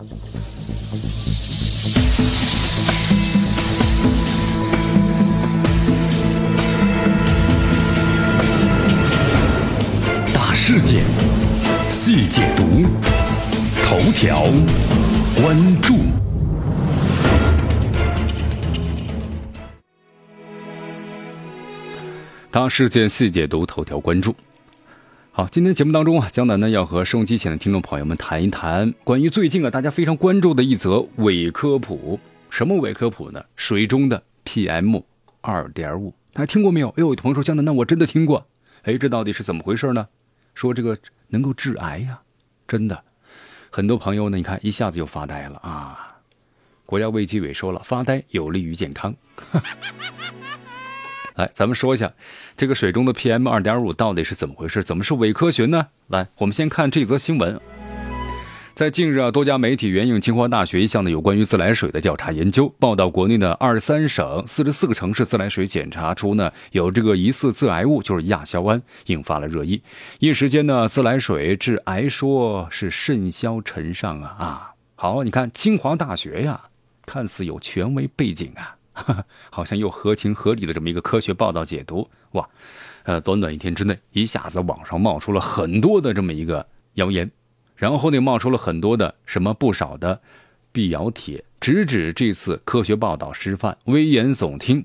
大事件，细解读，头条关注。大事件细解读，头条关注。好，今天节目当中啊，江南呢要和收音机前的听众朋友们谈一谈关于最近啊大家非常关注的一则伪科普。什么伪科普呢？水中的 PM 二点五，大家听过没有？哎呦，有朋友说江南，那我真的听过。哎，这到底是怎么回事呢？说这个能够致癌呀，真的。很多朋友呢，你看一下子就发呆了啊。国家卫计委说了，发呆有利于健康。来，咱们说一下这个水中的 PM 二点五到底是怎么回事？怎么是伪科学呢？来，我们先看这则新闻。在近日啊，多家媒体援引清华大学一项的有关于自来水的调查研究报道，国内的二十三省四十四个城市自来水检查出呢有这个疑似致癌物，就是亚硝胺，引发了热议。一时间呢，自来水致癌说是甚嚣尘上啊啊！好，你看清华大学呀，看似有权威背景啊。好像又合情合理的这么一个科学报道解读哇，呃，短短一天之内，一下子网上冒出了很多的这么一个谣言，然后呢，冒出了很多的什么不少的辟谣帖，直指这次科学报道失范、危言耸听。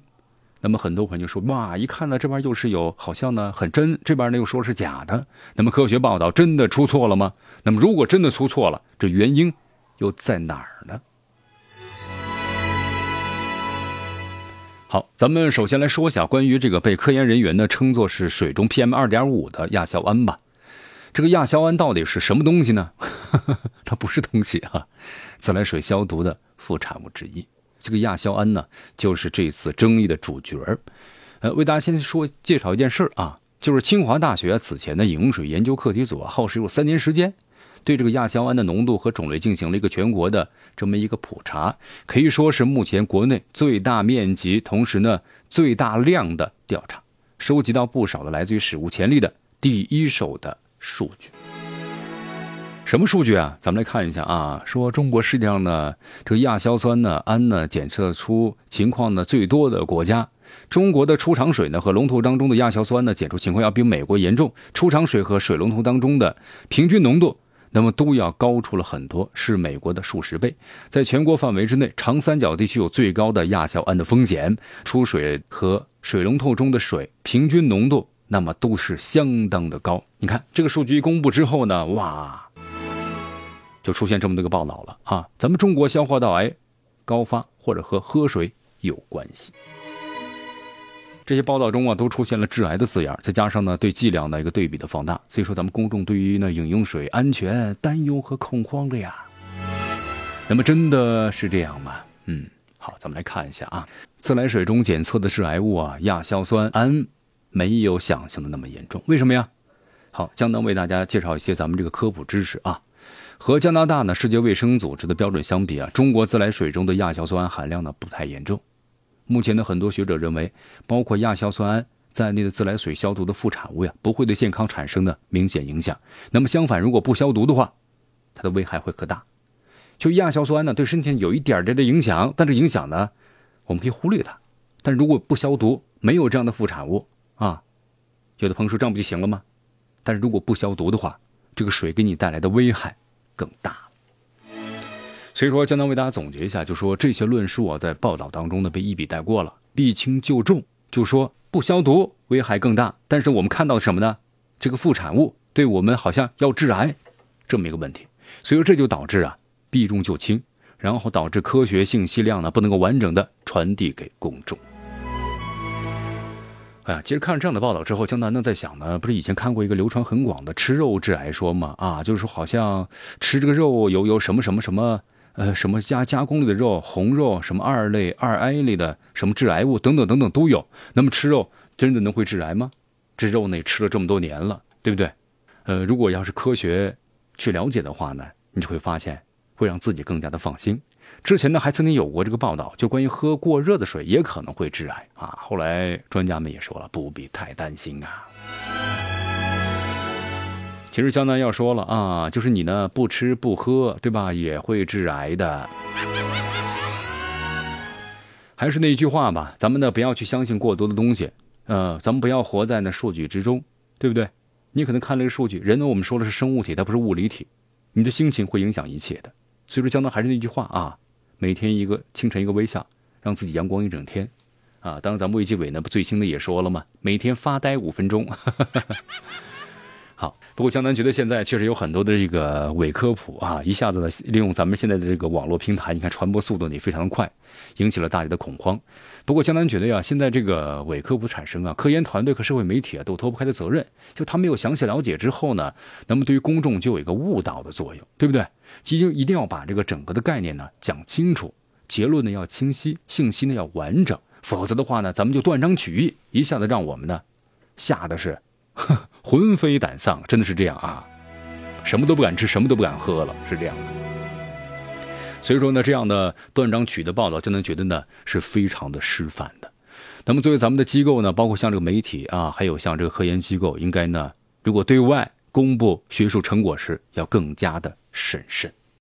那么很多朋友说哇，一看呢，这边又是有好像呢很真，这边呢又说是假的。那么科学报道真的出错了吗？那么如果真的出错了，这原因又在哪儿呢？好，咱们首先来说一下关于这个被科研人员呢称作是水中 PM 二点五的亚硝胺吧。这个亚硝胺到底是什么东西呢？它不是东西啊，自来水消毒的副产物之一。这个亚硝胺呢，就是这次争议的主角呃，为大家先说介绍一件事啊，就是清华大学此前的饮用水研究课题组啊，耗时有三年时间。对这个亚硝胺的浓度和种类进行了一个全国的这么一个普查，可以说是目前国内最大面积、同时呢最大量的调查，收集到不少的来自于史无前例的第一手的数据。什么数据啊？咱们来看一下啊。说中国世界上呢这个亚硝酸呢氨呢检测出情况呢最多的国家，中国的出厂水呢和龙头当中的亚硝酸呢检出情况要比美国严重，出厂水和水龙头当中的平均浓度。那么都要高出了很多，是美国的数十倍。在全国范围之内，长三角地区有最高的亚硝胺的风险，出水和水龙头中的水平均浓度，那么都是相当的高。你看这个数据一公布之后呢，哇，就出现这么多个报道了啊！咱们中国消化道癌高发，或者和喝水有关系。这些报道中啊，都出现了致癌的字眼，再加上呢对剂量的一个对比的放大，所以说咱们公众对于呢饮用水安全担忧和恐慌的呀。那么真的是这样吗？嗯，好，咱们来看一下啊，自来水中检测的致癌物啊，亚硝酸胺没有想象的那么严重，为什么呀？好，江南为大家介绍一些咱们这个科普知识啊。和加拿大呢世界卫生组织的标准相比啊，中国自来水中的亚硝酸胺含量呢不太严重。目前的很多学者认为，包括亚硝酸胺在内的自来水消毒的副产物呀，不会对健康产生的明显影响。那么相反，如果不消毒的话，它的危害会更大。就亚硝酸胺呢，对身体有一点点的影响，但这影响呢，我们可以忽略它。但如果不消毒，没有这样的副产物啊，有的朋友说这样不就行了吗？但是如果不消毒的话，这个水给你带来的危害更大。所以说，江南为大家总结一下，就说这些论述啊，在报道当中呢被一笔带过了，避轻就重，就说不消毒危害更大。但是我们看到什么呢？这个副产物对我们好像要致癌，这么一个问题。所以说这就导致啊避重就轻，然后导致科学信息量呢不能够完整的传递给公众。哎呀，其实看了这样的报道之后，江南呢在想呢，不是以前看过一个流传很广的吃肉致癌说吗？啊，就是说好像吃这个肉有有什么什么什么。呃，什么加加工类的肉，红肉，什么二类、二 A 类的，什么致癌物等等等等都有。那么吃肉真的能会致癌吗？这肉呢吃了这么多年了，对不对？呃，如果要是科学去了解的话呢，你就会发现会让自己更加的放心。之前呢还曾经有过这个报道，就关于喝过热的水也可能会致癌啊。后来专家们也说了，不必太担心啊。其实江南要说了啊，就是你呢不吃不喝，对吧，也会致癌的。还是那句话吧，咱们呢不要去相信过多的东西，呃，咱们不要活在那数据之中，对不对？你可能看了个数据，人呢我们说的是生物体，它不是物理体，你的心情会影响一切的。所以说，江南还是那句话啊，每天一个清晨一个微笑，让自己阳光一整天，啊，当然咱们卫计委呢不最新的也说了嘛，每天发呆五分钟。好，不过江南觉得现在确实有很多的这个伪科普啊，一下子呢利用咱们现在的这个网络平台，你看传播速度呢也非常的快，引起了大家的恐慌。不过江南觉得呀，现在这个伪科普产生啊，科研团队和社会媒体啊都脱不开的责任，就他没有详细了解之后呢，那么对于公众就有一个误导的作用，对不对？其实一定要把这个整个的概念呢讲清楚，结论呢要清晰，信息呢要完整，否则的话呢，咱们就断章取义，一下子让我们呢吓得是。魂飞胆丧，真的是这样啊！什么都不敢吃，什么都不敢喝了，是这样的。所以说呢，这样的断章取义的报道，就能觉得呢是非常的失范的。那么作为咱们的机构呢，包括像这个媒体啊，还有像这个科研机构，应该呢，如果对外公布学术成果时，要更加的审慎。